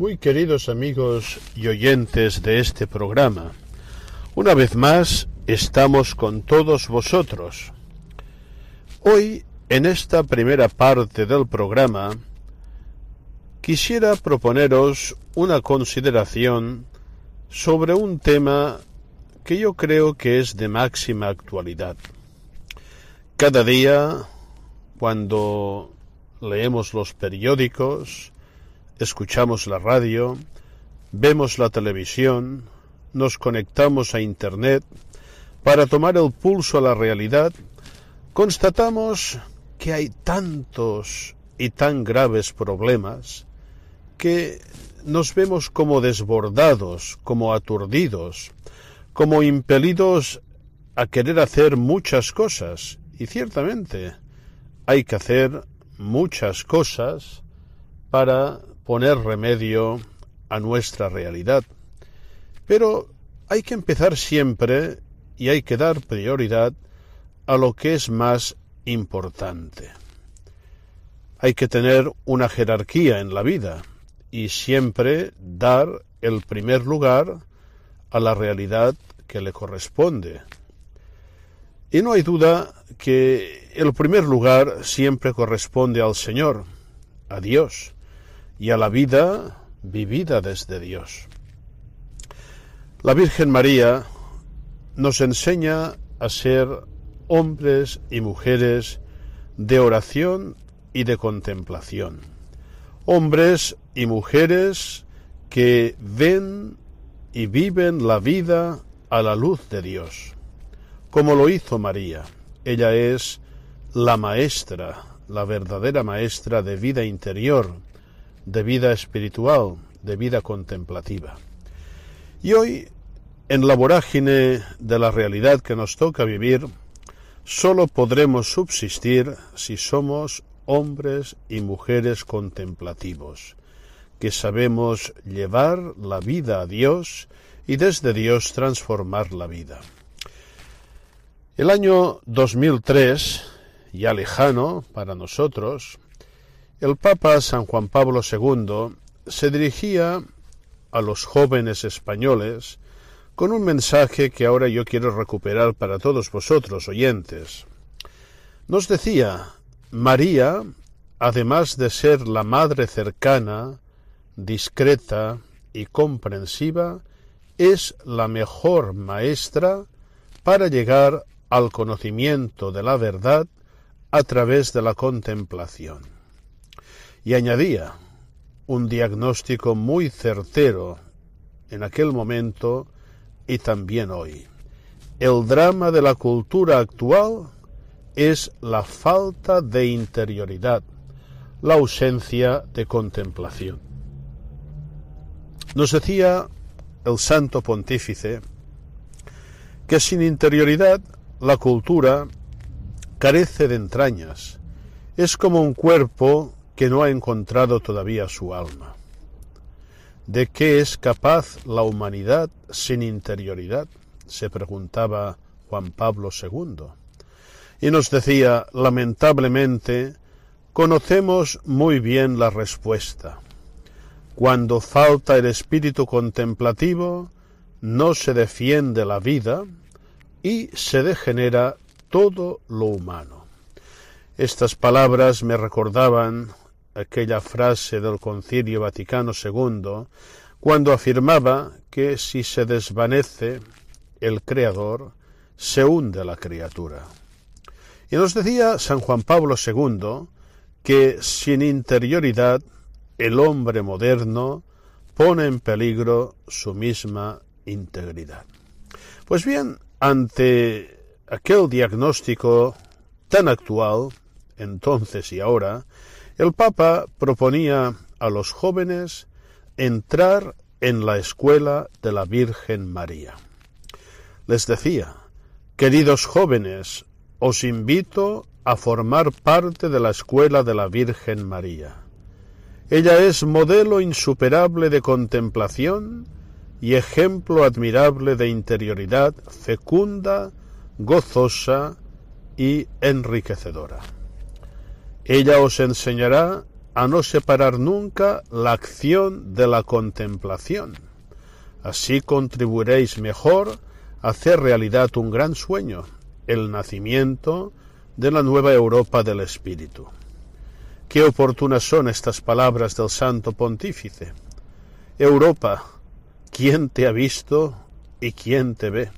Muy queridos amigos y oyentes de este programa, una vez más estamos con todos vosotros. Hoy, en esta primera parte del programa, quisiera proponeros una consideración sobre un tema que yo creo que es de máxima actualidad. Cada día, cuando leemos los periódicos, escuchamos la radio, vemos la televisión, nos conectamos a Internet para tomar el pulso a la realidad, constatamos que hay tantos y tan graves problemas que nos vemos como desbordados, como aturdidos, como impelidos a querer hacer muchas cosas. Y ciertamente hay que hacer muchas cosas para poner remedio a nuestra realidad. Pero hay que empezar siempre y hay que dar prioridad a lo que es más importante. Hay que tener una jerarquía en la vida y siempre dar el primer lugar a la realidad que le corresponde. Y no hay duda que el primer lugar siempre corresponde al Señor, a Dios y a la vida vivida desde Dios. La Virgen María nos enseña a ser hombres y mujeres de oración y de contemplación. Hombres y mujeres que ven y viven la vida a la luz de Dios, como lo hizo María. Ella es la maestra, la verdadera maestra de vida interior, de vida espiritual, de vida contemplativa. Y hoy, en la vorágine de la realidad que nos toca vivir, sólo podremos subsistir si somos hombres y mujeres contemplativos, que sabemos llevar la vida a Dios y desde Dios transformar la vida. El año 2003, ya lejano para nosotros, el Papa San Juan Pablo II se dirigía a los jóvenes españoles con un mensaje que ahora yo quiero recuperar para todos vosotros, oyentes. Nos decía, María, además de ser la madre cercana, discreta y comprensiva, es la mejor maestra para llegar al conocimiento de la verdad a través de la contemplación. Y añadía un diagnóstico muy certero en aquel momento y también hoy. El drama de la cultura actual es la falta de interioridad, la ausencia de contemplación. Nos decía el santo pontífice que sin interioridad la cultura carece de entrañas, es como un cuerpo que no ha encontrado todavía su alma. ¿De qué es capaz la humanidad sin interioridad? se preguntaba Juan Pablo II. Y nos decía, lamentablemente, conocemos muy bien la respuesta. Cuando falta el espíritu contemplativo, no se defiende la vida y se degenera todo lo humano. Estas palabras me recordaban aquella frase del Concilio Vaticano II cuando afirmaba que si se desvanece el Creador, se hunde la criatura. Y nos decía San Juan Pablo II que sin interioridad el hombre moderno pone en peligro su misma integridad. Pues bien, ante aquel diagnóstico tan actual, entonces y ahora, el Papa proponía a los jóvenes entrar en la escuela de la Virgen María. Les decía, queridos jóvenes, os invito a formar parte de la escuela de la Virgen María. Ella es modelo insuperable de contemplación y ejemplo admirable de interioridad fecunda, gozosa y enriquecedora. Ella os enseñará a no separar nunca la acción de la contemplación. Así contribuiréis mejor a hacer realidad un gran sueño, el nacimiento de la nueva Europa del Espíritu. Qué oportunas son estas palabras del Santo Pontífice. Europa, ¿quién te ha visto y quién te ve?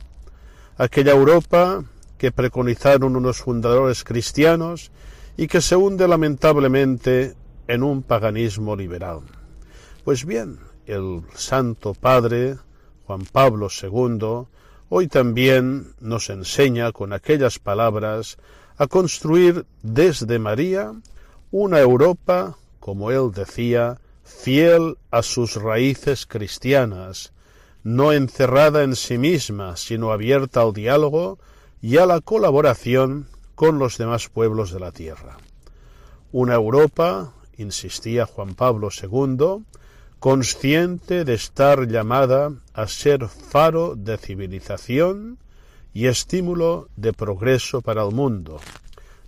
Aquella Europa que preconizaron unos fundadores cristianos y que se hunde lamentablemente en un paganismo liberal. Pues bien, el Santo Padre, Juan Pablo II, hoy también nos enseña con aquellas palabras a construir desde María una Europa, como él decía, fiel a sus raíces cristianas, no encerrada en sí misma, sino abierta al diálogo y a la colaboración con los demás pueblos de la tierra. Una Europa, insistía Juan Pablo II, consciente de estar llamada a ser faro de civilización y estímulo de progreso para el mundo,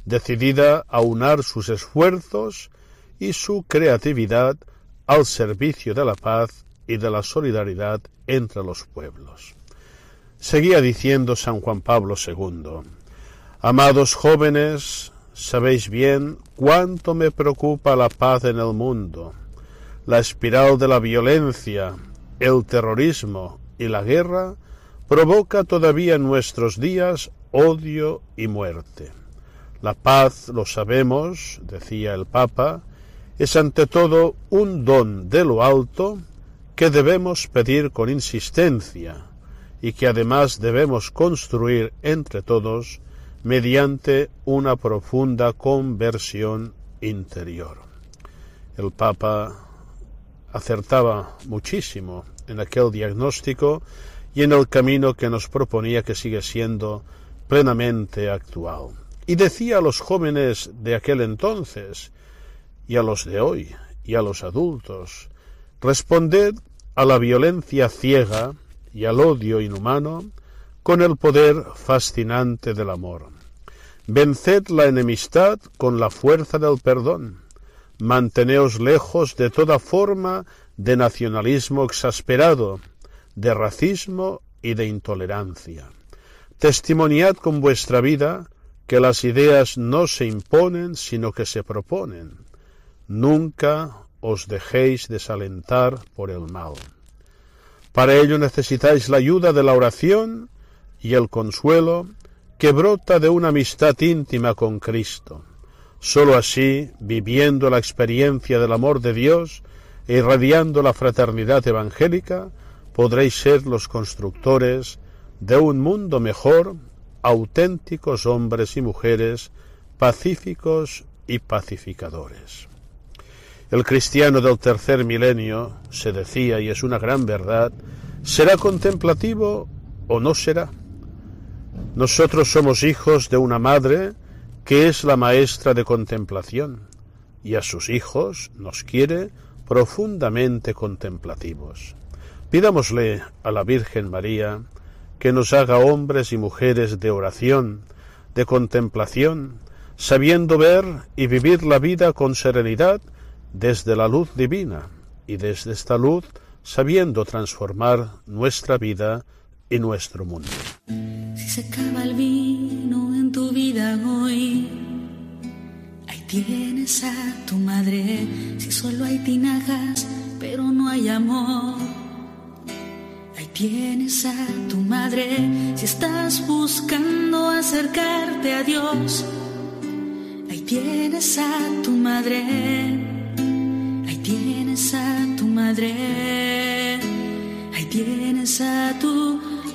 decidida a unar sus esfuerzos y su creatividad al servicio de la paz y de la solidaridad entre los pueblos. Seguía diciendo San Juan Pablo II, Amados jóvenes, sabéis bien cuánto me preocupa la paz en el mundo la espiral de la violencia, el terrorismo y la guerra provoca todavía en nuestros días odio y muerte. La paz, lo sabemos, decía el Papa, es ante todo un don de lo alto que debemos pedir con insistencia y que además debemos construir entre todos mediante una profunda conversión interior. El Papa acertaba muchísimo en aquel diagnóstico y en el camino que nos proponía que sigue siendo plenamente actual. Y decía a los jóvenes de aquel entonces, y a los de hoy, y a los adultos, responded a la violencia ciega y al odio inhumano con el poder fascinante del amor. Venced la enemistad con la fuerza del perdón manteneos lejos de toda forma de nacionalismo exasperado, de racismo y de intolerancia. Testimoniad con vuestra vida que las ideas no se imponen, sino que se proponen. Nunca os dejéis desalentar por el mal. Para ello necesitáis la ayuda de la oración y el consuelo que brota de una amistad íntima con Cristo. Sólo así, viviendo la experiencia del amor de Dios e irradiando la fraternidad evangélica, podréis ser los constructores de un mundo mejor, auténticos hombres y mujeres pacíficos y pacificadores. El cristiano del tercer milenio, se decía, y es una gran verdad, será contemplativo o no será. Nosotros somos hijos de una madre que es la maestra de contemplación, y a sus hijos nos quiere profundamente contemplativos. Pidámosle a la Virgen María que nos haga hombres y mujeres de oración, de contemplación, sabiendo ver y vivir la vida con serenidad desde la luz divina y desde esta luz sabiendo transformar nuestra vida y nuestro mundo. Si se acaba el vino en tu vida hoy, ahí tienes a tu madre. Si solo hay tinajas, pero no hay amor, ahí tienes a tu madre si estás buscando acercarte a Dios. Ahí tienes a tu madre. Ahí tienes a tu madre. Ahí tienes a tu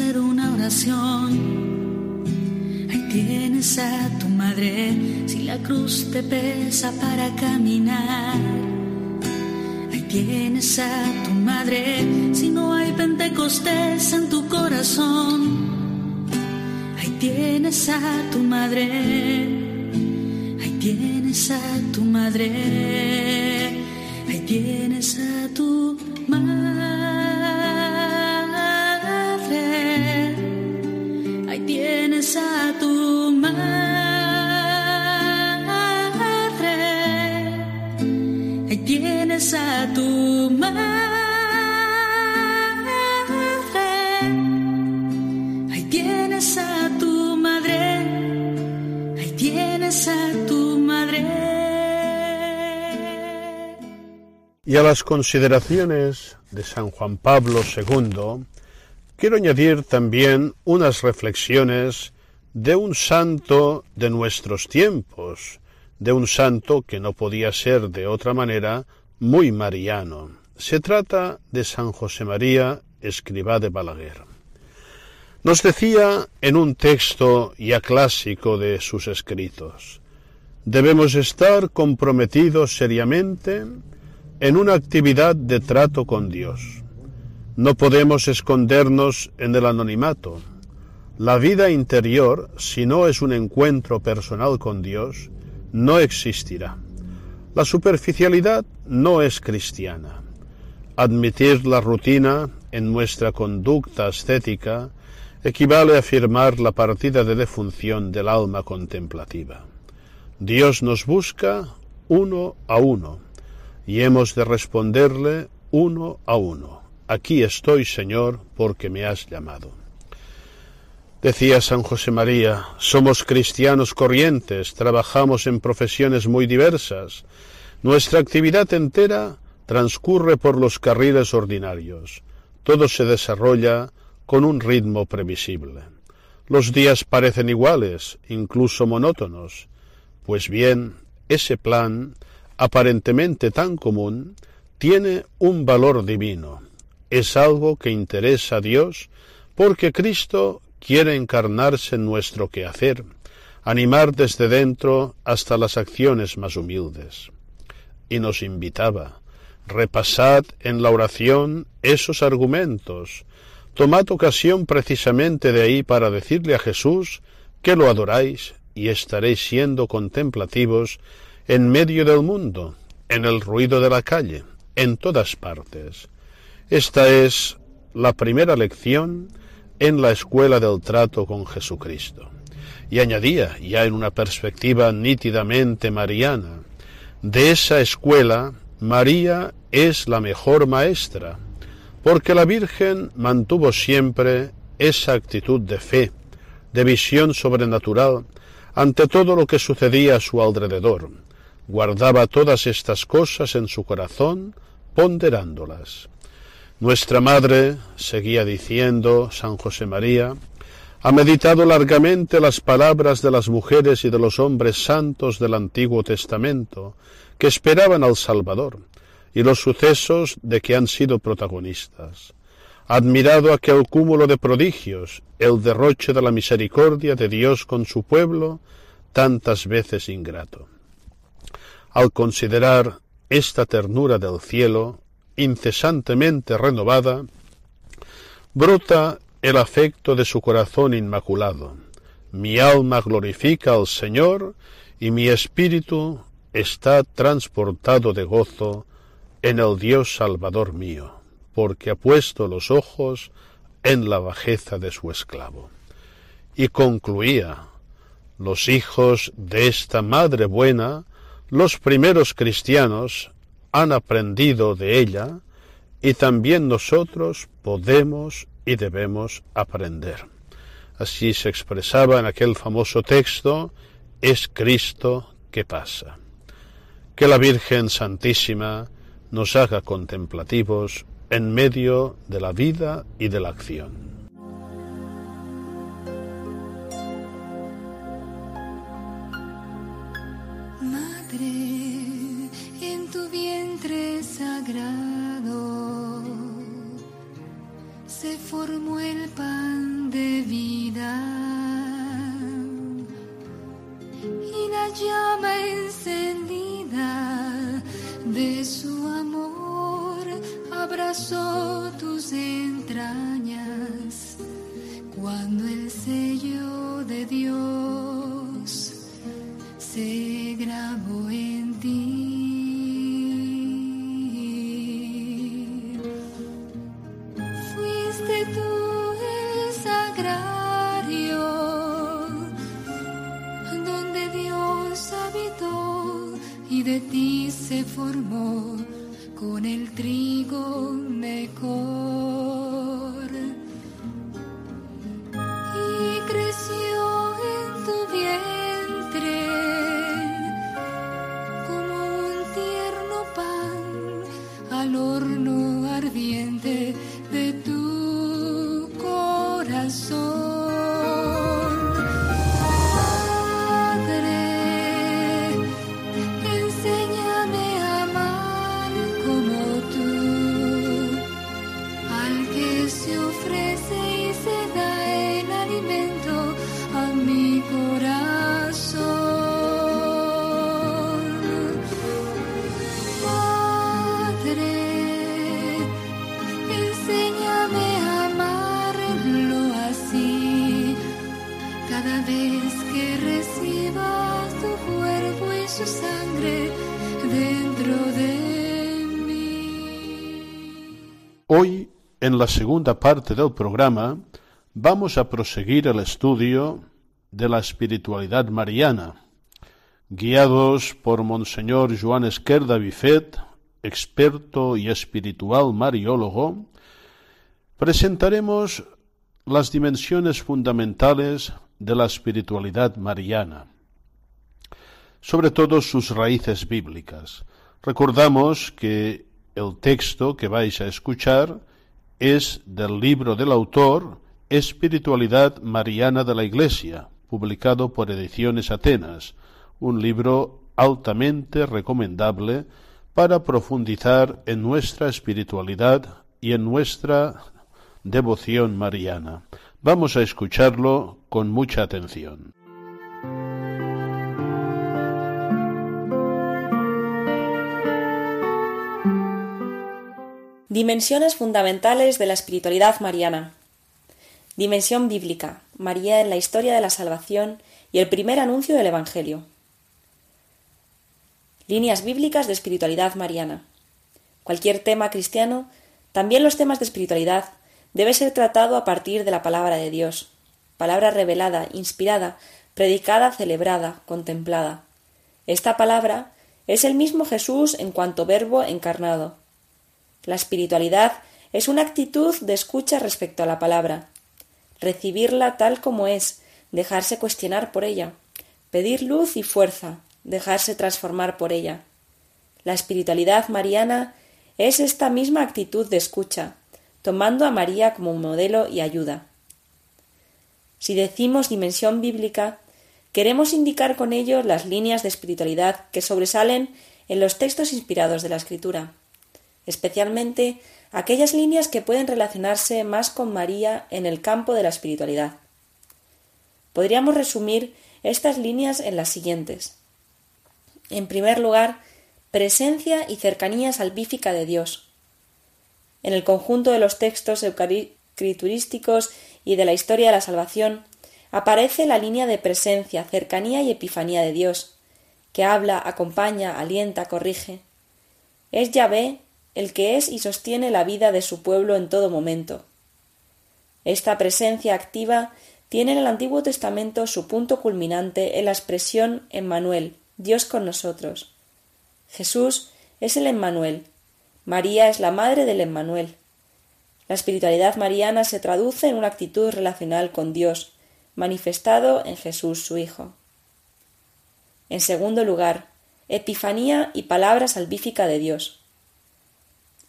Hacer una oración, ahí tienes a tu madre. Si la cruz te pesa para caminar. Ahí tienes a tu madre, si no hay pentecostés en tu corazón. Ahí tienes a tu madre, ahí tienes a tu madre, ahí tienes a tu madre, Y a las consideraciones de San Juan Pablo II, quiero añadir también unas reflexiones de un santo de nuestros tiempos, de un santo que no podía ser de otra manera muy mariano. Se trata de San José María, escribá de Balaguer. Nos decía en un texto ya clásico de sus escritos, debemos estar comprometidos seriamente en una actividad de trato con Dios. No podemos escondernos en el anonimato. La vida interior, si no es un encuentro personal con Dios, no existirá. La superficialidad no es cristiana. Admitir la rutina en nuestra conducta ascética equivale a afirmar la partida de defunción del alma contemplativa. Dios nos busca uno a uno y hemos de responderle uno a uno. Aquí estoy, Señor, porque me has llamado. Decía San José María, somos cristianos corrientes, trabajamos en profesiones muy diversas. Nuestra actividad entera transcurre por los carriles ordinarios. Todo se desarrolla con un ritmo previsible. Los días parecen iguales, incluso monótonos. Pues bien, ese plan, aparentemente tan común, tiene un valor divino. Es algo que interesa a Dios porque Cristo quiere encarnarse en nuestro quehacer, animar desde dentro hasta las acciones más humildes. Y nos invitaba, repasad en la oración esos argumentos, tomad ocasión precisamente de ahí para decirle a Jesús que lo adoráis y estaréis siendo contemplativos en medio del mundo, en el ruido de la calle, en todas partes. Esta es la primera lección en la escuela del trato con Jesucristo. Y añadía, ya en una perspectiva nítidamente mariana, de esa escuela María es la mejor maestra, porque la Virgen mantuvo siempre esa actitud de fe, de visión sobrenatural, ante todo lo que sucedía a su alrededor. Guardaba todas estas cosas en su corazón, ponderándolas. Nuestra Madre, seguía diciendo San José María, ha meditado largamente las palabras de las mujeres y de los hombres santos del Antiguo Testamento, que esperaban al Salvador, y los sucesos de que han sido protagonistas. Admirado aquel cúmulo de prodigios, el derroche de la misericordia de Dios con su pueblo, tantas veces ingrato. Al considerar esta ternura del cielo, incesantemente renovada, brota el afecto de su corazón inmaculado. Mi alma glorifica al Señor y mi espíritu está transportado de gozo en el Dios Salvador mío. porque ha puesto los ojos en la bajeza de su esclavo. Y concluía, los hijos de esta madre buena, los primeros cristianos, han aprendido de ella, y también nosotros podemos y debemos aprender. Así se expresaba en aquel famoso texto, es Cristo que pasa. Que la Virgen Santísima nos haga contemplativos en medio de la vida y de la acción. Sagrado. Se formó el pan de vida y la llama encendida de su amor abrazó tus entrañas. Cuando el sello de Dios se grabó en y de ti se formó con el trigo mejor. En la segunda parte del programa, vamos a proseguir el estudio de la espiritualidad mariana, guiados por Monseñor Joan Esquerda Bifet, experto y espiritual mariólogo, presentaremos las dimensiones fundamentales de la espiritualidad mariana, sobre todo sus raíces bíblicas. Recordamos que el texto que vais a escuchar es del libro del autor Espiritualidad Mariana de la Iglesia, publicado por Ediciones Atenas, un libro altamente recomendable para profundizar en nuestra espiritualidad y en nuestra devoción mariana. Vamos a escucharlo con mucha atención. Dimensiones fundamentales de la espiritualidad mariana. Dimensión bíblica. María en la historia de la salvación y el primer anuncio del Evangelio. Líneas bíblicas de espiritualidad mariana. Cualquier tema cristiano, también los temas de espiritualidad, debe ser tratado a partir de la palabra de Dios, palabra revelada, inspirada, predicada, celebrada, contemplada. Esta palabra es el mismo Jesús en cuanto verbo encarnado. La espiritualidad es una actitud de escucha respecto a la palabra, recibirla tal como es, dejarse cuestionar por ella, pedir luz y fuerza, dejarse transformar por ella. La espiritualidad mariana es esta misma actitud de escucha, tomando a María como modelo y ayuda. Si decimos dimensión bíblica, queremos indicar con ello las líneas de espiritualidad que sobresalen en los textos inspirados de la Escritura, especialmente aquellas líneas que pueden relacionarse más con María en el campo de la espiritualidad. Podríamos resumir estas líneas en las siguientes. En primer lugar, presencia y cercanía salvífica de Dios. En el conjunto de los textos escriturísticos y de la historia de la salvación aparece la línea de presencia, cercanía y epifanía de Dios, que habla, acompaña, alienta, corrige. Es Yahvé el que es y sostiene la vida de su pueblo en todo momento. Esta presencia activa tiene en el Antiguo Testamento su punto culminante en la expresión Emmanuel, Dios con nosotros. Jesús es el Emmanuel, María es la madre del Emmanuel. La espiritualidad mariana se traduce en una actitud relacional con Dios, manifestado en Jesús su Hijo. En segundo lugar, Epifanía y palabra salvífica de Dios.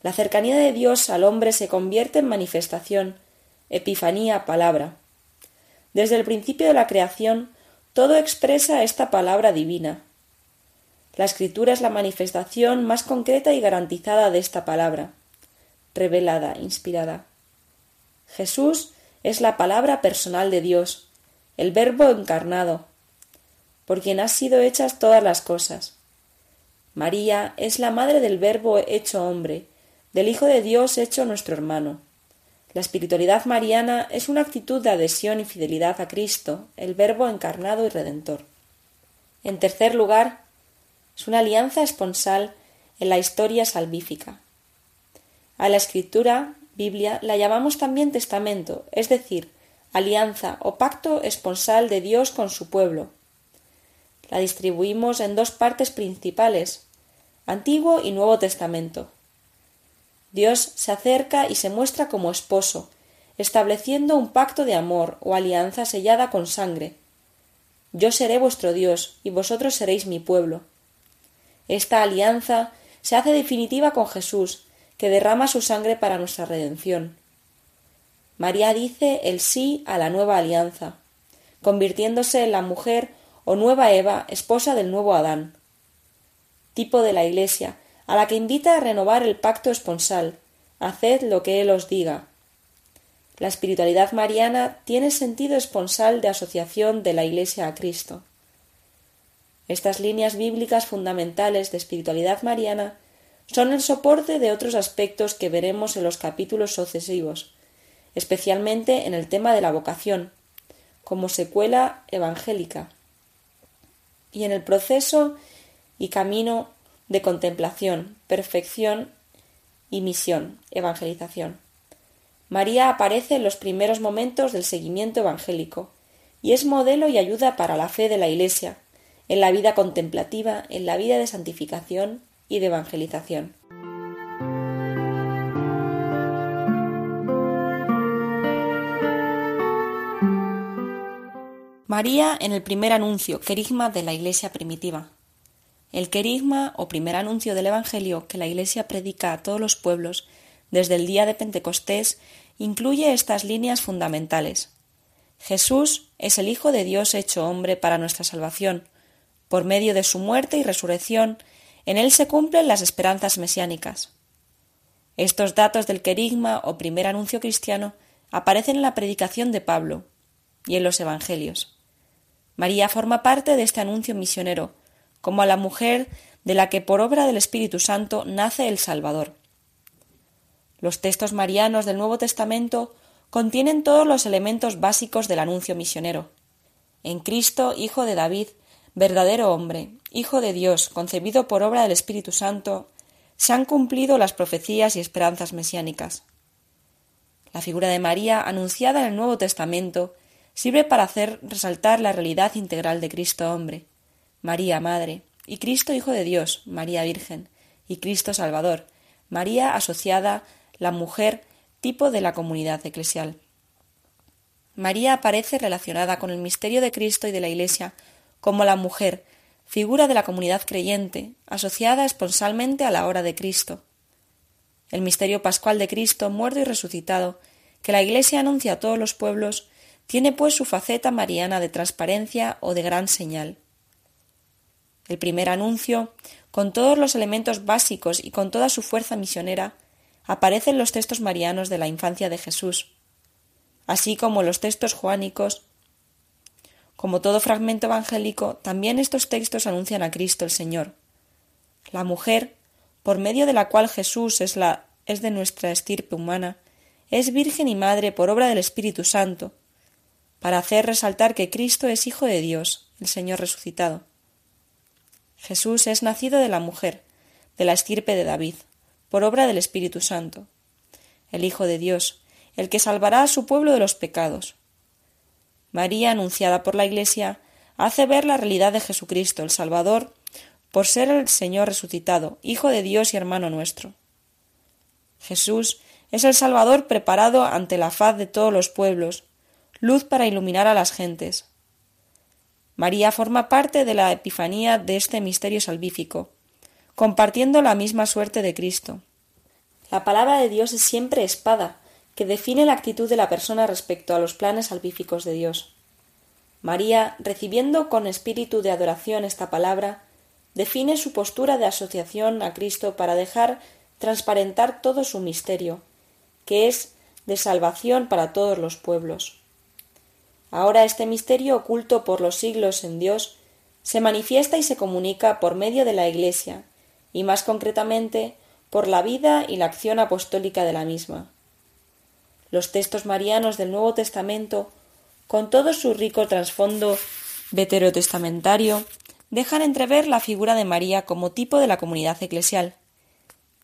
La cercanía de Dios al hombre se convierte en manifestación, epifanía, palabra. Desde el principio de la creación, todo expresa esta palabra divina. La escritura es la manifestación más concreta y garantizada de esta palabra, revelada, inspirada. Jesús es la palabra personal de Dios, el Verbo encarnado, por quien han sido hechas todas las cosas. María es la madre del Verbo hecho hombre, del Hijo de Dios hecho nuestro hermano. La espiritualidad mariana es una actitud de adhesión y fidelidad a Cristo, el Verbo encarnado y redentor. En tercer lugar, es una alianza esponsal en la historia salvífica. A la escritura, Biblia, la llamamos también testamento, es decir, alianza o pacto esponsal de Dios con su pueblo, la distribuimos en dos partes principales, Antiguo y Nuevo Testamento. Dios se acerca y se muestra como esposo, estableciendo un pacto de amor o alianza sellada con sangre. Yo seré vuestro Dios y vosotros seréis mi pueblo. Esta alianza se hace definitiva con Jesús, que derrama su sangre para nuestra redención. María dice el sí a la nueva alianza, convirtiéndose en la mujer o nueva Eva, esposa del nuevo Adán. Tipo de la Iglesia, a la que invita a renovar el pacto esponsal. Haced lo que Él os diga. La espiritualidad mariana tiene sentido esponsal de asociación de la Iglesia a Cristo. Estas líneas bíblicas fundamentales de espiritualidad mariana son el soporte de otros aspectos que veremos en los capítulos sucesivos, especialmente en el tema de la vocación, como secuela evangélica y en el proceso y camino de contemplación, perfección y misión, evangelización. María aparece en los primeros momentos del seguimiento evangélico y es modelo y ayuda para la fe de la Iglesia, en la vida contemplativa, en la vida de santificación y de evangelización. María en el primer anuncio, querigma de la Iglesia primitiva. El querigma o primer anuncio del Evangelio que la Iglesia predica a todos los pueblos desde el día de Pentecostés incluye estas líneas fundamentales. Jesús es el Hijo de Dios hecho hombre para nuestra salvación. Por medio de su muerte y resurrección, en él se cumplen las esperanzas mesiánicas. Estos datos del querigma o primer anuncio cristiano aparecen en la predicación de Pablo y en los Evangelios. María forma parte de este anuncio misionero, como a la mujer de la que por obra del Espíritu Santo nace el Salvador. Los textos marianos del Nuevo Testamento contienen todos los elementos básicos del anuncio misionero. En Cristo, Hijo de David, verdadero hombre, Hijo de Dios, concebido por obra del Espíritu Santo, se han cumplido las profecías y esperanzas mesiánicas. La figura de María, anunciada en el Nuevo Testamento, sirve para hacer resaltar la realidad integral de Cristo hombre, María Madre, y Cristo Hijo de Dios, María Virgen, y Cristo Salvador, María asociada, la mujer, tipo de la comunidad eclesial. María aparece relacionada con el misterio de Cristo y de la Iglesia como la mujer, figura de la comunidad creyente, asociada esponsalmente a la hora de Cristo. El misterio pascual de Cristo, muerto y resucitado, que la Iglesia anuncia a todos los pueblos, tiene pues su faceta mariana de transparencia o de gran señal. El primer anuncio, con todos los elementos básicos y con toda su fuerza misionera, aparece en los textos marianos de la infancia de Jesús, así como los textos juánicos. Como todo fragmento evangélico, también estos textos anuncian a Cristo el Señor. La mujer, por medio de la cual Jesús es la es de nuestra estirpe humana, es virgen y madre por obra del Espíritu Santo, para hacer resaltar que Cristo es Hijo de Dios, el Señor resucitado. Jesús es nacido de la mujer, de la estirpe de David, por obra del Espíritu Santo. El Hijo de Dios, el que salvará a su pueblo de los pecados. María, anunciada por la Iglesia, hace ver la realidad de Jesucristo, el Salvador, por ser el Señor resucitado, Hijo de Dios y hermano nuestro. Jesús es el Salvador preparado ante la faz de todos los pueblos, luz para iluminar a las gentes. María forma parte de la epifanía de este misterio salvífico, compartiendo la misma suerte de Cristo. La palabra de Dios es siempre espada, que define la actitud de la persona respecto a los planes salvíficos de Dios. María, recibiendo con espíritu de adoración esta palabra, define su postura de asociación a Cristo para dejar transparentar todo su misterio, que es de salvación para todos los pueblos. Ahora este misterio oculto por los siglos en Dios se manifiesta y se comunica por medio de la Iglesia, y más concretamente por la vida y la acción apostólica de la misma. Los textos marianos del Nuevo Testamento, con todo su rico trasfondo veterotestamentario, dejan entrever la figura de María como tipo de la comunidad eclesial,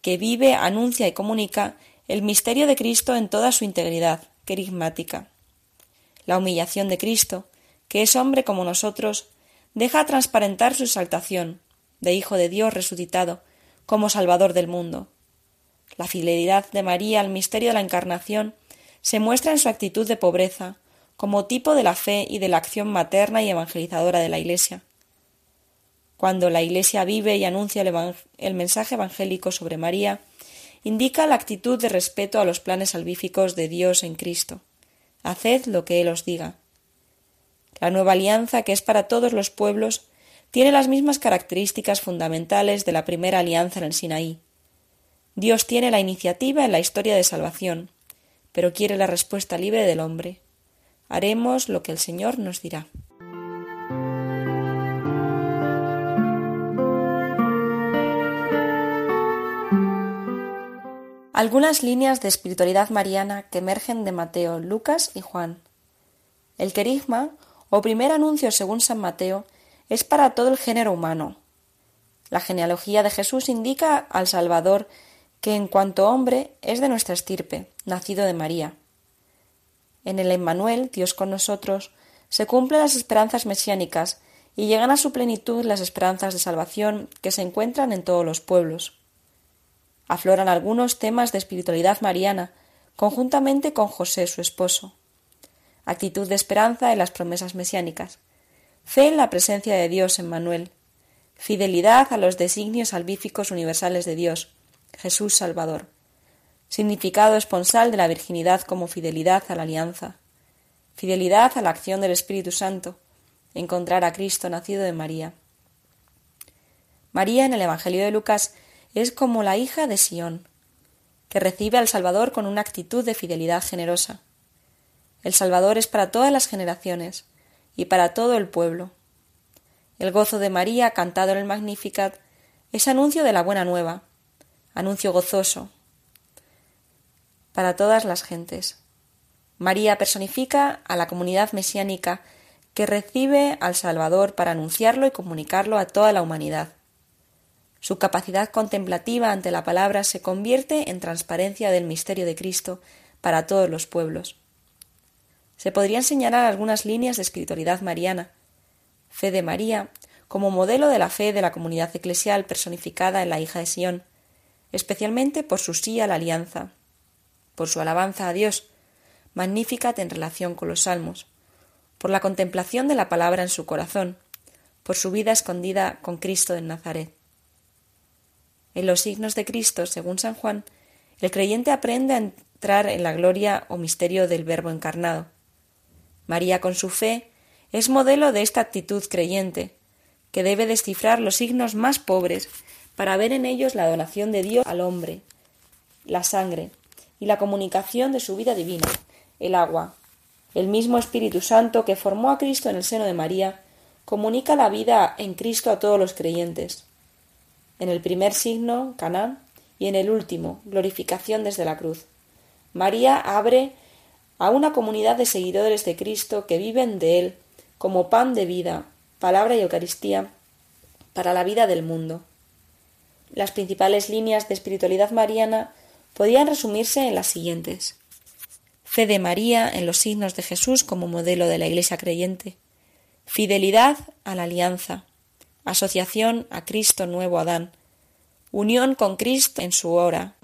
que vive, anuncia y comunica el misterio de Cristo en toda su integridad querigmática. La humillación de Cristo, que es hombre como nosotros, deja transparentar su exaltación, de Hijo de Dios resucitado, como Salvador del mundo. La fidelidad de María al misterio de la Encarnación se muestra en su actitud de pobreza, como tipo de la fe y de la acción materna y evangelizadora de la Iglesia. Cuando la Iglesia vive y anuncia el, el mensaje evangélico sobre María, indica la actitud de respeto a los planes salvíficos de Dios en Cristo. Haced lo que Él os diga. La nueva alianza, que es para todos los pueblos, tiene las mismas características fundamentales de la primera alianza en el Sinaí. Dios tiene la iniciativa en la historia de salvación, pero quiere la respuesta libre del hombre. Haremos lo que el Señor nos dirá. Algunas líneas de espiritualidad mariana que emergen de Mateo, Lucas y Juan. El querigma, o primer anuncio según San Mateo, es para todo el género humano. La genealogía de Jesús indica al Salvador que en cuanto hombre es de nuestra estirpe, nacido de María. En el Emmanuel, Dios con nosotros, se cumplen las esperanzas mesiánicas y llegan a su plenitud las esperanzas de salvación que se encuentran en todos los pueblos afloran algunos temas de espiritualidad mariana, conjuntamente con José, su esposo. Actitud de esperanza en las promesas mesiánicas. Fe en la presencia de Dios en Manuel. Fidelidad a los designios salvíficos universales de Dios, Jesús Salvador. Significado esponsal de la virginidad como fidelidad a la alianza. Fidelidad a la acción del Espíritu Santo. Encontrar a Cristo nacido de María. María en el Evangelio de Lucas es como la hija de Sión, que recibe al Salvador con una actitud de fidelidad generosa. El Salvador es para todas las generaciones y para todo el pueblo. El gozo de María, cantado en el Magnificat, es anuncio de la buena nueva, anuncio gozoso para todas las gentes. María personifica a la comunidad mesiánica que recibe al Salvador para anunciarlo y comunicarlo a toda la humanidad. Su capacidad contemplativa ante la palabra se convierte en transparencia del misterio de Cristo para todos los pueblos. Se podrían señalar algunas líneas de espiritualidad mariana. Fe de María, como modelo de la fe de la comunidad eclesial personificada en la hija de Sión, especialmente por su sí a la alianza, por su alabanza a Dios, magnífica en relación con los salmos, por la contemplación de la palabra en su corazón, por su vida escondida con Cristo en Nazaret. En los signos de Cristo, según San Juan, el creyente aprende a entrar en la gloria o misterio del Verbo encarnado. María, con su fe, es modelo de esta actitud creyente, que debe descifrar los signos más pobres para ver en ellos la donación de Dios al hombre, la sangre y la comunicación de su vida divina, el agua. El mismo Espíritu Santo que formó a Cristo en el seno de María comunica la vida en Cristo a todos los creyentes en el primer signo, Caná, y en el último, glorificación desde la cruz. María abre a una comunidad de seguidores de Cristo que viven de Él como pan de vida, palabra y Eucaristía para la vida del mundo. Las principales líneas de espiritualidad mariana podían resumirse en las siguientes. Fe de María en los signos de Jesús como modelo de la Iglesia creyente. Fidelidad a la alianza. Asociación a Cristo nuevo Adán. Unión con Cristo en su hora.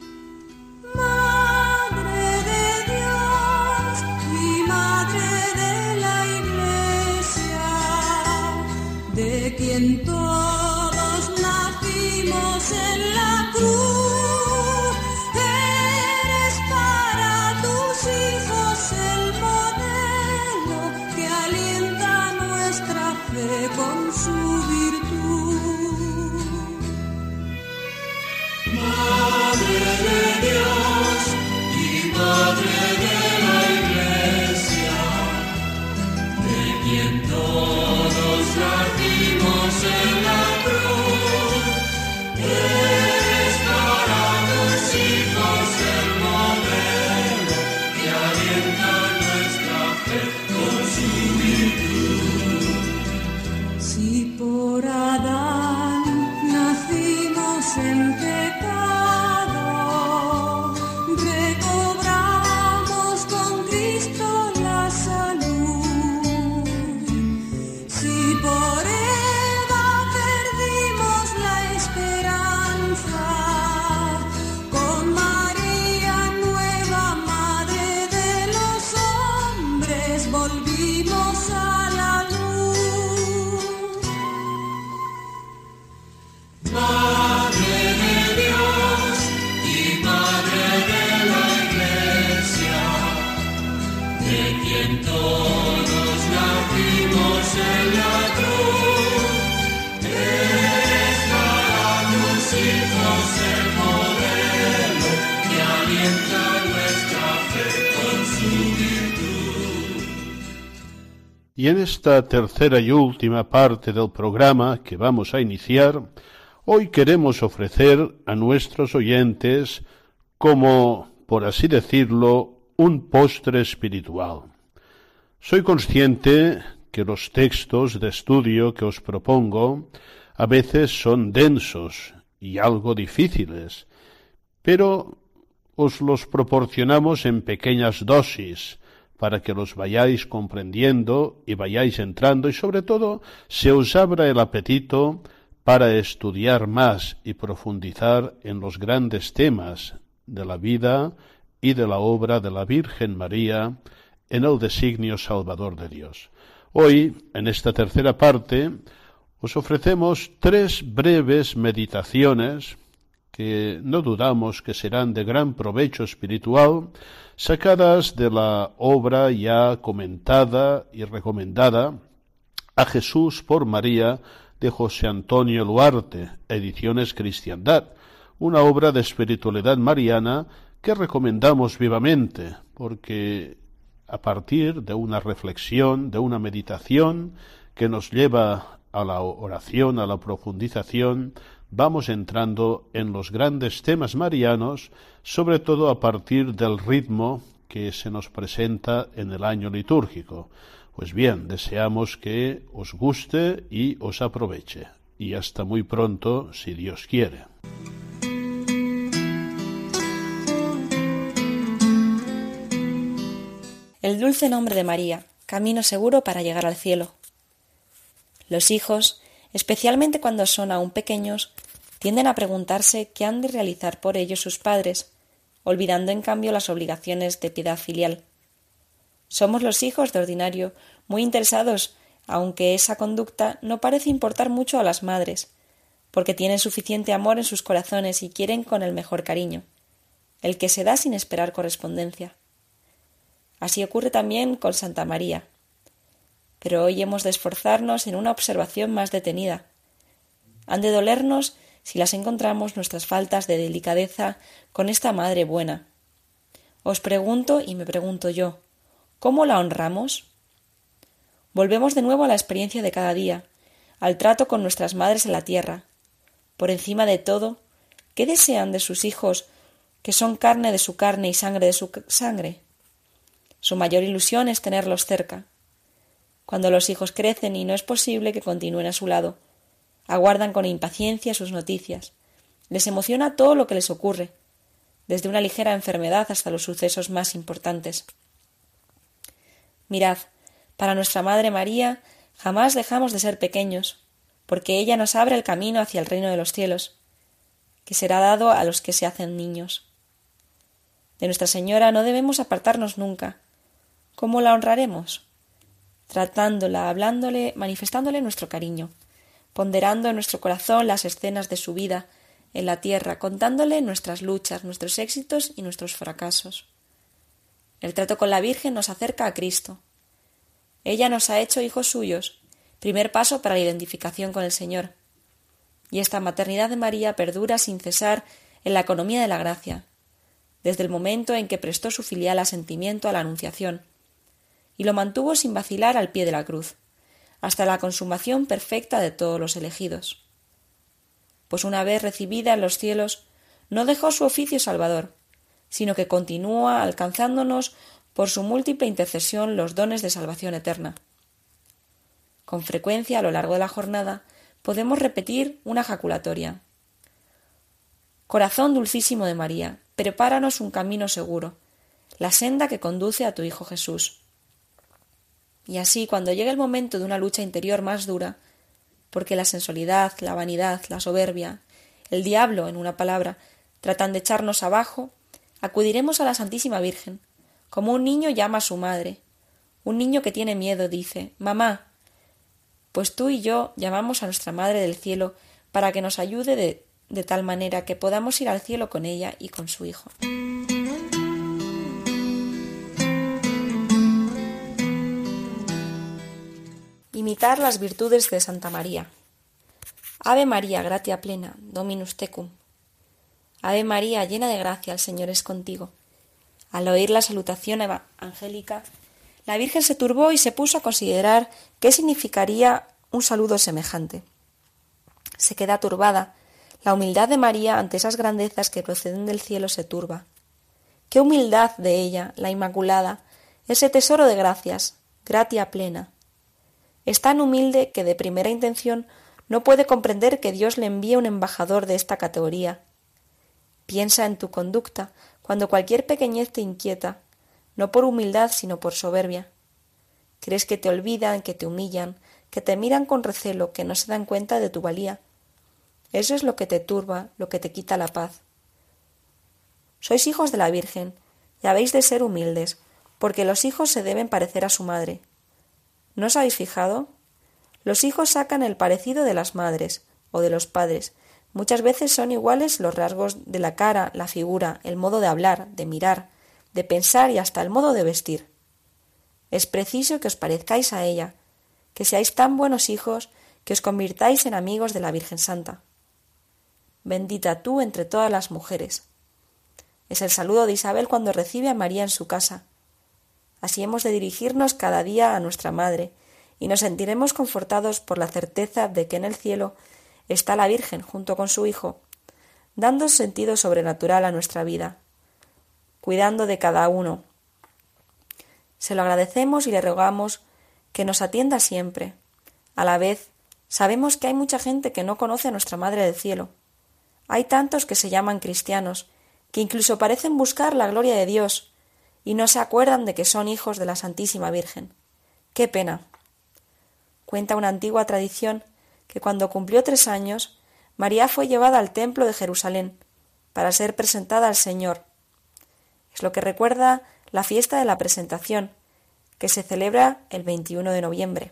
Y en esta tercera y última parte del programa que vamos a iniciar, hoy queremos ofrecer a nuestros oyentes como, por así decirlo, un postre espiritual. Soy consciente que los textos de estudio que os propongo a veces son densos y algo difíciles, pero os los proporcionamos en pequeñas dosis, para que los vayáis comprendiendo y vayáis entrando y sobre todo se os abra el apetito para estudiar más y profundizar en los grandes temas de la vida y de la obra de la Virgen María en el designio salvador de Dios. Hoy, en esta tercera parte, os ofrecemos tres breves meditaciones que no dudamos que serán de gran provecho espiritual sacadas de la obra ya comentada y recomendada a Jesús por María de José Antonio Luarte, Ediciones Cristiandad, una obra de espiritualidad mariana que recomendamos vivamente, porque a partir de una reflexión, de una meditación que nos lleva a la oración, a la profundización, vamos entrando en los grandes temas marianos, sobre todo a partir del ritmo que se nos presenta en el año litúrgico. Pues bien, deseamos que os guste y os aproveche. Y hasta muy pronto, si Dios quiere. El dulce nombre de María, camino seguro para llegar al cielo. Los hijos especialmente cuando son aún pequeños, tienden a preguntarse qué han de realizar por ellos sus padres, olvidando en cambio las obligaciones de piedad filial. Somos los hijos de ordinario muy interesados, aunque esa conducta no parece importar mucho a las madres, porque tienen suficiente amor en sus corazones y quieren con el mejor cariño, el que se da sin esperar correspondencia. Así ocurre también con Santa María, pero hoy hemos de esforzarnos en una observación más detenida. Han de dolernos si las encontramos nuestras faltas de delicadeza con esta madre buena. Os pregunto y me pregunto yo, ¿cómo la honramos? Volvemos de nuevo a la experiencia de cada día, al trato con nuestras madres en la tierra. Por encima de todo, ¿qué desean de sus hijos que son carne de su carne y sangre de su sangre? Su mayor ilusión es tenerlos cerca cuando los hijos crecen y no es posible que continúen a su lado. Aguardan con impaciencia sus noticias. Les emociona todo lo que les ocurre, desde una ligera enfermedad hasta los sucesos más importantes. Mirad, para nuestra Madre María jamás dejamos de ser pequeños, porque ella nos abre el camino hacia el reino de los cielos, que será dado a los que se hacen niños. De Nuestra Señora no debemos apartarnos nunca. ¿Cómo la honraremos? Tratándola, hablándole, manifestándole nuestro cariño, ponderando en nuestro corazón las escenas de su vida en la tierra, contándole nuestras luchas, nuestros éxitos y nuestros fracasos. El trato con la Virgen nos acerca a Cristo. Ella nos ha hecho hijos suyos, primer paso para la identificación con el Señor. Y esta maternidad de María perdura sin cesar en la economía de la gracia, desde el momento en que prestó su filial asentimiento a la Anunciación, y lo mantuvo sin vacilar al pie de la cruz, hasta la consumación perfecta de todos los elegidos. Pues una vez recibida en los cielos, no dejó su oficio salvador, sino que continúa alcanzándonos por su múltiple intercesión los dones de salvación eterna. Con frecuencia a lo largo de la jornada podemos repetir una jaculatoria. Corazón dulcísimo de María, prepáranos un camino seguro, la senda que conduce a tu Hijo Jesús. Y así, cuando llegue el momento de una lucha interior más dura, porque la sensualidad, la vanidad, la soberbia, el diablo, en una palabra, tratan de echarnos abajo, acudiremos a la Santísima Virgen, como un niño llama a su madre. Un niño que tiene miedo dice Mamá. Pues tú y yo llamamos a nuestra Madre del Cielo para que nos ayude de, de tal manera que podamos ir al cielo con ella y con su Hijo. Imitar las virtudes de Santa María. Ave María, gratia plena, Dominus tecum. Ave María, llena de gracia, el Señor es contigo. Al oír la salutación angélica, la Virgen se turbó y se puso a considerar qué significaría un saludo semejante. Se queda turbada. La humildad de María ante esas grandezas que proceden del cielo se turba. Qué humildad de ella, la Inmaculada, ese tesoro de gracias, gratia plena. Es tan humilde que de primera intención no puede comprender que Dios le envíe un embajador de esta categoría. Piensa en tu conducta cuando cualquier pequeñez te inquieta, no por humildad sino por soberbia. Crees que te olvidan, que te humillan, que te miran con recelo, que no se dan cuenta de tu valía. Eso es lo que te turba, lo que te quita la paz. Sois hijos de la Virgen, y habéis de ser humildes, porque los hijos se deben parecer a su madre. ¿No os habéis fijado? Los hijos sacan el parecido de las madres o de los padres. Muchas veces son iguales los rasgos de la cara, la figura, el modo de hablar, de mirar, de pensar y hasta el modo de vestir. Es preciso que os parezcáis a ella, que seáis tan buenos hijos que os convirtáis en amigos de la Virgen Santa. Bendita tú entre todas las mujeres. Es el saludo de Isabel cuando recibe a María en su casa. Así hemos de dirigirnos cada día a nuestra Madre, y nos sentiremos confortados por la certeza de que en el cielo está la Virgen junto con su Hijo, dando sentido sobrenatural a nuestra vida, cuidando de cada uno. Se lo agradecemos y le rogamos que nos atienda siempre. A la vez, sabemos que hay mucha gente que no conoce a nuestra Madre del Cielo. Hay tantos que se llaman cristianos, que incluso parecen buscar la gloria de Dios, y no se acuerdan de que son hijos de la Santísima Virgen. ¡Qué pena! Cuenta una antigua tradición que cuando cumplió tres años, María fue llevada al templo de Jerusalén para ser presentada al Señor. Es lo que recuerda la fiesta de la presentación, que se celebra el 21 de noviembre.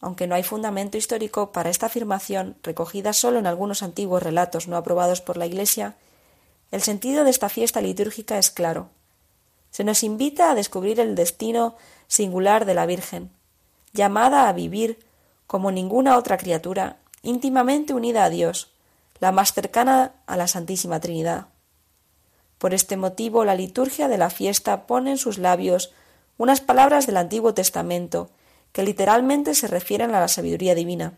Aunque no hay fundamento histórico para esta afirmación, recogida solo en algunos antiguos relatos no aprobados por la Iglesia, el sentido de esta fiesta litúrgica es claro se nos invita a descubrir el destino singular de la Virgen, llamada a vivir como ninguna otra criatura, íntimamente unida a Dios, la más cercana a la Santísima Trinidad. Por este motivo la liturgia de la fiesta pone en sus labios unas palabras del Antiguo Testamento que literalmente se refieren a la sabiduría divina.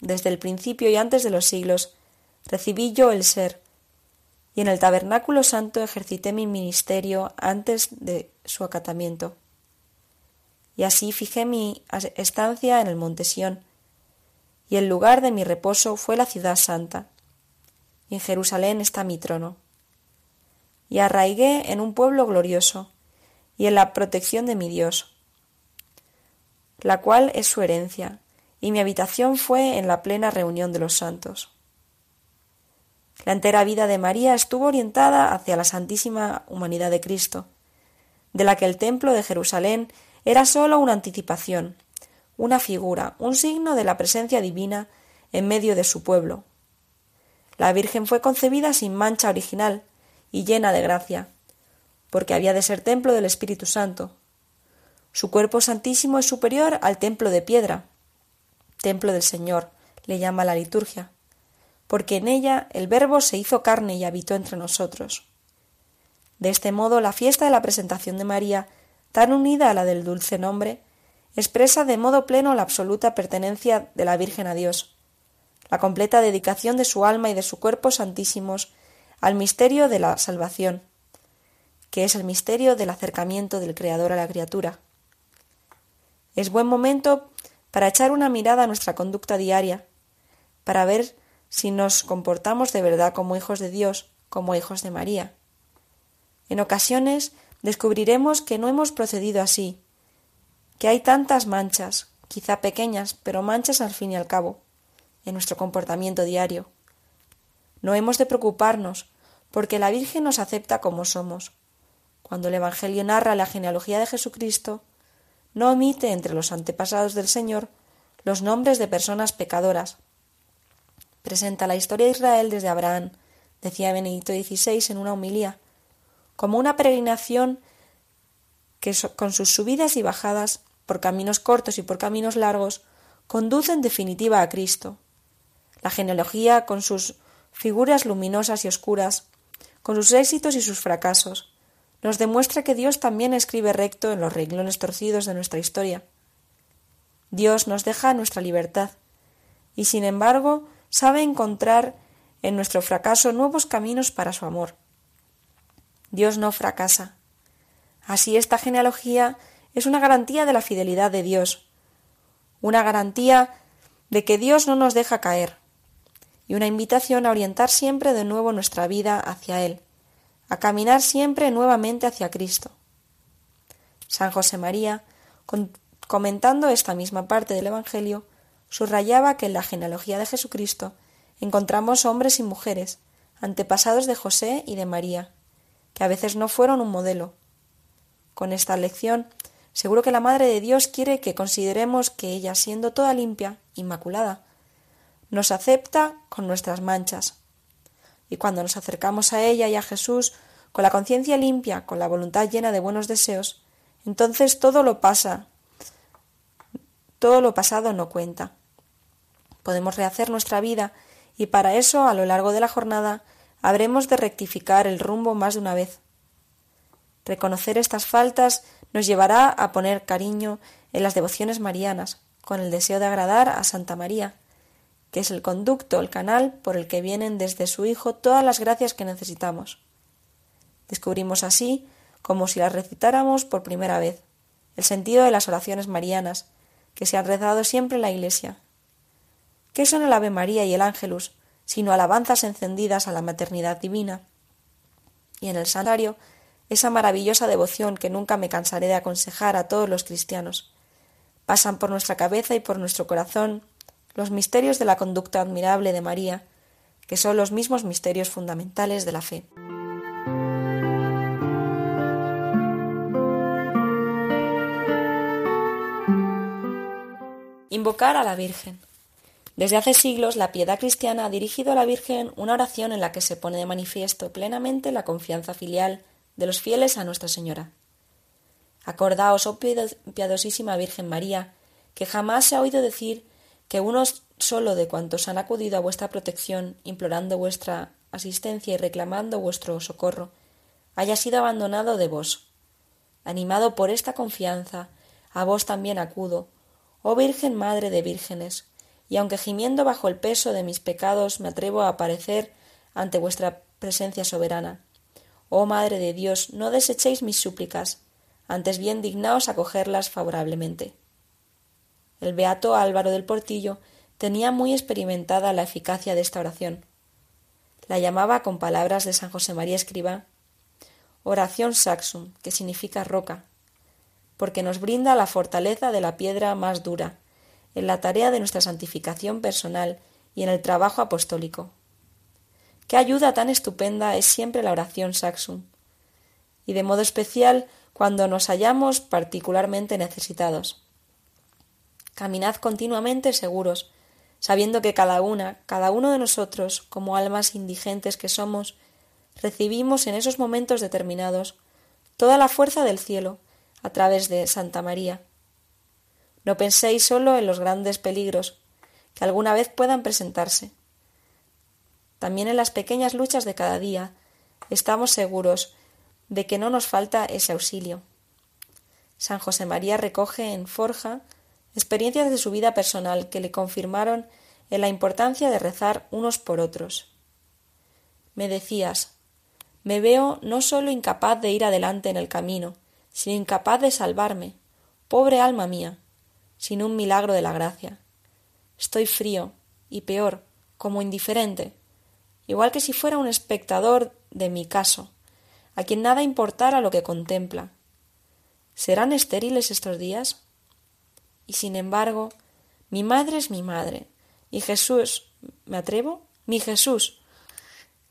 Desde el principio y antes de los siglos recibí yo el ser, y en el tabernáculo santo ejercité mi ministerio antes de su acatamiento. Y así fijé mi estancia en el monte Sión, y el lugar de mi reposo fue la ciudad santa, y en Jerusalén está mi trono. Y arraigué en un pueblo glorioso, y en la protección de mi Dios, la cual es su herencia, y mi habitación fue en la plena reunión de los santos. La entera vida de María estuvo orientada hacia la santísima humanidad de Cristo, de la que el templo de Jerusalén era sólo una anticipación, una figura, un signo de la presencia divina en medio de su pueblo. La Virgen fue concebida sin mancha original y llena de gracia, porque había de ser templo del Espíritu Santo. Su cuerpo santísimo es superior al templo de piedra, templo del Señor, le llama la liturgia, porque en ella el Verbo se hizo carne y habitó entre nosotros. De este modo la fiesta de la presentación de María, tan unida a la del dulce nombre, expresa de modo pleno la absoluta pertenencia de la Virgen a Dios, la completa dedicación de su alma y de su cuerpo santísimos al misterio de la salvación, que es el misterio del acercamiento del Creador a la criatura. Es buen momento para echar una mirada a nuestra conducta diaria, para ver si nos comportamos de verdad como hijos de Dios, como hijos de María. En ocasiones descubriremos que no hemos procedido así, que hay tantas manchas, quizá pequeñas, pero manchas al fin y al cabo, en nuestro comportamiento diario. No hemos de preocuparnos, porque la Virgen nos acepta como somos. Cuando el Evangelio narra la genealogía de Jesucristo, no omite entre los antepasados del Señor los nombres de personas pecadoras. Presenta la historia de Israel desde Abraham, decía Benedicto XVI en una homilía, como una peregrinación que con sus subidas y bajadas, por caminos cortos y por caminos largos, conduce en definitiva a Cristo. La genealogía, con sus figuras luminosas y oscuras, con sus éxitos y sus fracasos, nos demuestra que Dios también escribe recto en los renglones torcidos de nuestra historia. Dios nos deja nuestra libertad, y sin embargo sabe encontrar en nuestro fracaso nuevos caminos para su amor. Dios no fracasa. Así esta genealogía es una garantía de la fidelidad de Dios, una garantía de que Dios no nos deja caer, y una invitación a orientar siempre de nuevo nuestra vida hacia Él, a caminar siempre nuevamente hacia Cristo. San José María, comentando esta misma parte del Evangelio, subrayaba que en la genealogía de Jesucristo encontramos hombres y mujeres, antepasados de José y de María, que a veces no fueron un modelo. Con esta lección, seguro que la Madre de Dios quiere que consideremos que ella, siendo toda limpia, inmaculada, nos acepta con nuestras manchas, y cuando nos acercamos a ella y a Jesús con la conciencia limpia, con la voluntad llena de buenos deseos, entonces todo lo pasa, todo lo pasado no cuenta. Podemos rehacer nuestra vida y para eso, a lo largo de la jornada, habremos de rectificar el rumbo más de una vez. Reconocer estas faltas nos llevará a poner cariño en las devociones marianas, con el deseo de agradar a Santa María, que es el conducto, el canal por el que vienen desde su Hijo todas las gracias que necesitamos. Descubrimos así, como si las recitáramos por primera vez, el sentido de las oraciones marianas, que se han rezado siempre en la Iglesia. ¿Qué son el Ave María y el Ángelus, sino alabanzas encendidas a la maternidad divina? Y en el santuario, esa maravillosa devoción que nunca me cansaré de aconsejar a todos los cristianos. Pasan por nuestra cabeza y por nuestro corazón los misterios de la conducta admirable de María, que son los mismos misterios fundamentales de la fe. Invocar a la Virgen. Desde hace siglos la piedad cristiana ha dirigido a la Virgen una oración en la que se pone de manifiesto plenamente la confianza filial de los fieles a Nuestra Señora. Acordaos, oh piadosísima Virgen María, que jamás se ha oído decir que uno solo de cuantos han acudido a vuestra protección, implorando vuestra asistencia y reclamando vuestro socorro, haya sido abandonado de vos. Animado por esta confianza, a vos también acudo, oh Virgen Madre de vírgenes, y aunque gimiendo bajo el peso de mis pecados me atrevo a aparecer ante vuestra presencia soberana. Oh Madre de Dios, no desechéis mis súplicas, antes bien dignaos acogerlas favorablemente. El beato Álvaro del Portillo tenía muy experimentada la eficacia de esta oración. La llamaba con palabras de San José María Escribá oración saxum, que significa roca, porque nos brinda la fortaleza de la piedra más dura, en la tarea de nuestra santificación personal y en el trabajo apostólico. Qué ayuda tan estupenda es siempre la oración saxum, y de modo especial cuando nos hallamos particularmente necesitados. Caminad continuamente seguros, sabiendo que cada una, cada uno de nosotros, como almas indigentes que somos, recibimos en esos momentos determinados toda la fuerza del cielo a través de Santa María. No penséis solo en los grandes peligros que alguna vez puedan presentarse. También en las pequeñas luchas de cada día estamos seguros de que no nos falta ese auxilio. San José María recoge en Forja experiencias de su vida personal que le confirmaron en la importancia de rezar unos por otros. Me decías, me veo no solo incapaz de ir adelante en el camino, sino incapaz de salvarme. Pobre alma mía, sin un milagro de la gracia. Estoy frío, y peor, como indiferente, igual que si fuera un espectador de mi caso, a quien nada importara lo que contempla. ¿Serán estériles estos días? Y sin embargo, mi madre es mi madre, y Jesús, ¿me atrevo? Mi Jesús.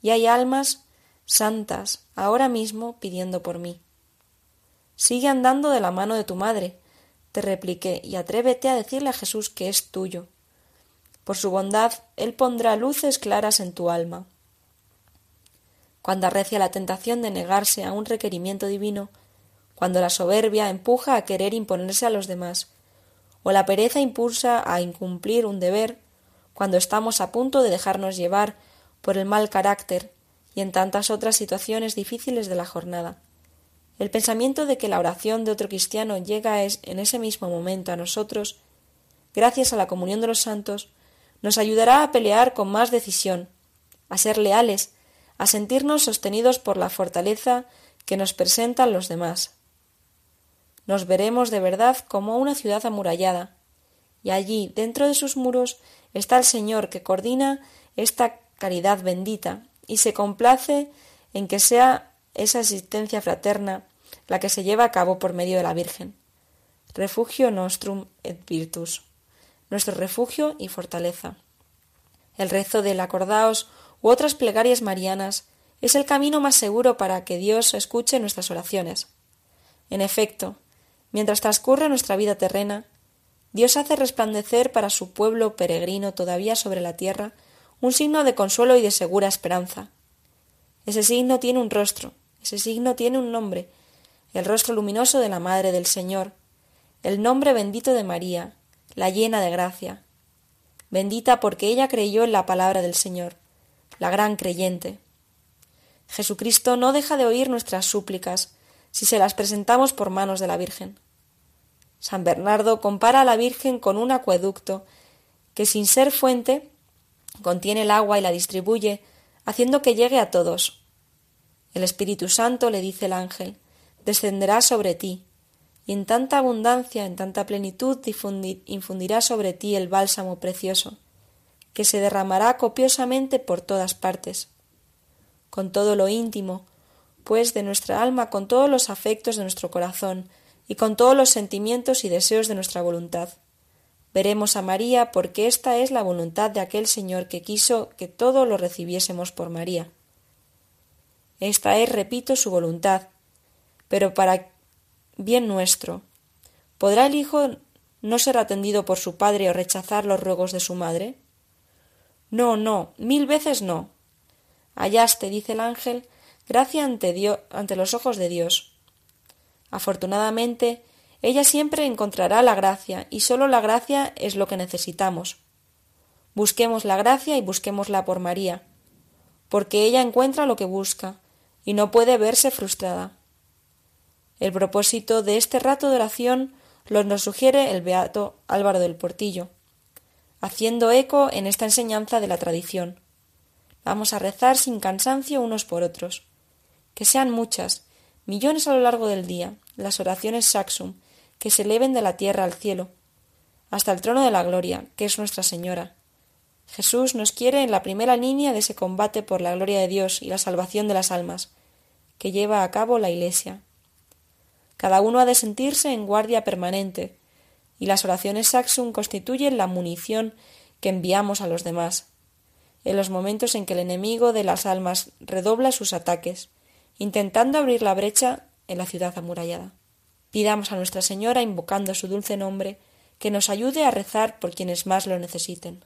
Y hay almas santas, ahora mismo pidiendo por mí. Sigue andando de la mano de tu madre, te repliqué, y atrévete a decirle a Jesús que es tuyo. Por su bondad, Él pondrá luces claras en tu alma. Cuando arrecia la tentación de negarse a un requerimiento divino, cuando la soberbia empuja a querer imponerse a los demás, o la pereza impulsa a incumplir un deber, cuando estamos a punto de dejarnos llevar por el mal carácter y en tantas otras situaciones difíciles de la jornada. El pensamiento de que la oración de otro cristiano llega en ese mismo momento a nosotros, gracias a la comunión de los santos, nos ayudará a pelear con más decisión, a ser leales, a sentirnos sostenidos por la fortaleza que nos presentan los demás. Nos veremos de verdad como una ciudad amurallada, y allí, dentro de sus muros, está el Señor que coordina esta caridad bendita y se complace en que sea esa existencia fraterna la que se lleva a cabo por medio de la Virgen. Refugio nostrum et virtus, nuestro refugio y fortaleza. El rezo del acordaos u otras plegarias marianas es el camino más seguro para que Dios escuche nuestras oraciones. En efecto, mientras transcurre nuestra vida terrena, Dios hace resplandecer para su pueblo peregrino todavía sobre la tierra un signo de consuelo y de segura esperanza. Ese signo tiene un rostro, ese signo tiene un nombre, el rostro luminoso de la Madre del Señor, el nombre bendito de María, la llena de gracia. Bendita porque ella creyó en la palabra del Señor, la gran creyente. Jesucristo no deja de oír nuestras súplicas si se las presentamos por manos de la Virgen. San Bernardo compara a la Virgen con un acueducto que sin ser fuente contiene el agua y la distribuye, haciendo que llegue a todos. El Espíritu Santo, le dice el ángel, descenderá sobre ti, y en tanta abundancia, en tanta plenitud, infundirá sobre ti el bálsamo precioso, que se derramará copiosamente por todas partes. Con todo lo íntimo, pues de nuestra alma, con todos los afectos de nuestro corazón, y con todos los sentimientos y deseos de nuestra voluntad. Veremos a María porque esta es la voluntad de aquel Señor que quiso que todo lo recibiésemos por María. Esta es, repito, su voluntad, pero para bien nuestro. ¿Podrá el Hijo no ser atendido por su Padre o rechazar los ruegos de su Madre? No, no, mil veces no. Hallaste, dice el ángel, gracia ante, Dios, ante los ojos de Dios. Afortunadamente, ella siempre encontrará la gracia, y sólo la gracia es lo que necesitamos. Busquemos la gracia y busquémosla por María, porque ella encuentra lo que busca, y no puede verse frustrada. El propósito de este rato de oración lo nos sugiere el beato Álvaro del Portillo, haciendo eco en esta enseñanza de la tradición. Vamos a rezar sin cansancio unos por otros. Que sean muchas, millones a lo largo del día, las oraciones Saxum, que se eleven de la tierra al cielo, hasta el trono de la gloria, que es Nuestra Señora. Jesús nos quiere en la primera línea de ese combate por la gloria de Dios y la salvación de las almas, que lleva a cabo la Iglesia. Cada uno ha de sentirse en guardia permanente, y las oraciones Saxum constituyen la munición que enviamos a los demás, en los momentos en que el enemigo de las almas redobla sus ataques, intentando abrir la brecha en la ciudad amurallada. Pidamos a Nuestra Señora, invocando su dulce nombre, que nos ayude a rezar por quienes más lo necesiten.